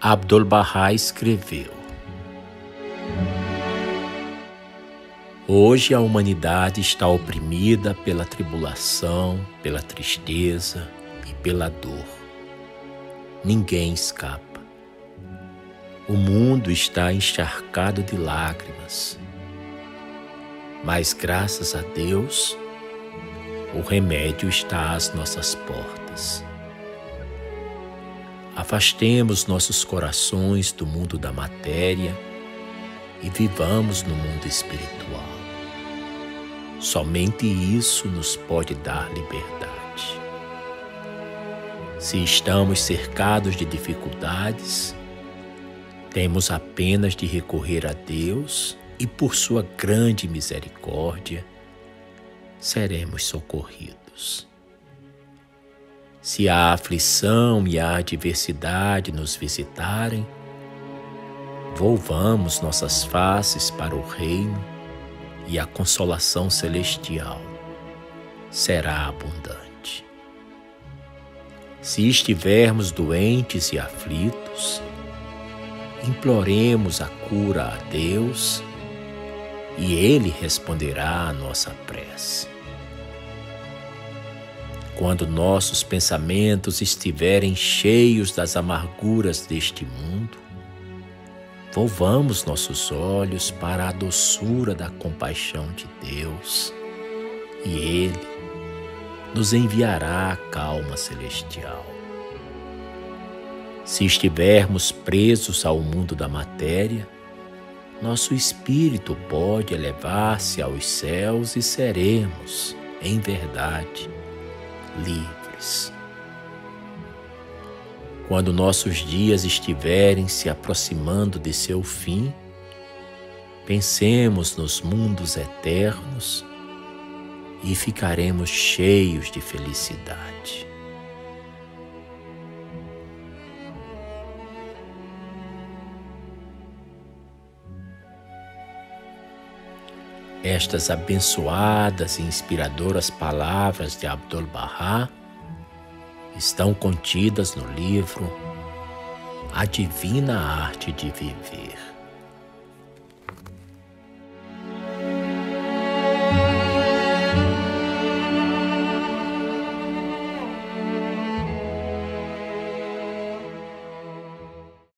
Abdu'l-Bahá escreveu: Hoje a humanidade está oprimida pela tribulação, pela tristeza e pela dor. Ninguém escapa. O mundo está encharcado de lágrimas. Mas graças a Deus, o remédio está às nossas portas. Afastemos nossos corações do mundo da matéria e vivamos no mundo espiritual. Somente isso nos pode dar liberdade. Se estamos cercados de dificuldades, temos apenas de recorrer a Deus e, por Sua grande misericórdia, seremos socorridos. Se a aflição e a adversidade nos visitarem, volvamos nossas faces para o Reino e a consolação celestial será abundante. Se estivermos doentes e aflitos, imploremos a cura a Deus e Ele responderá à nossa prece. Quando nossos pensamentos estiverem cheios das amarguras deste mundo, Volvamos nossos olhos para a doçura da compaixão de Deus e Ele nos enviará a calma celestial. Se estivermos presos ao mundo da matéria, nosso espírito pode elevar-se aos céus e seremos, em verdade, livres. Quando nossos dias estiverem se aproximando de seu fim, pensemos nos mundos eternos e ficaremos cheios de felicidade. Estas abençoadas e inspiradoras palavras de Abdul-Bahá estão contidas no livro A Divina Arte de Viver.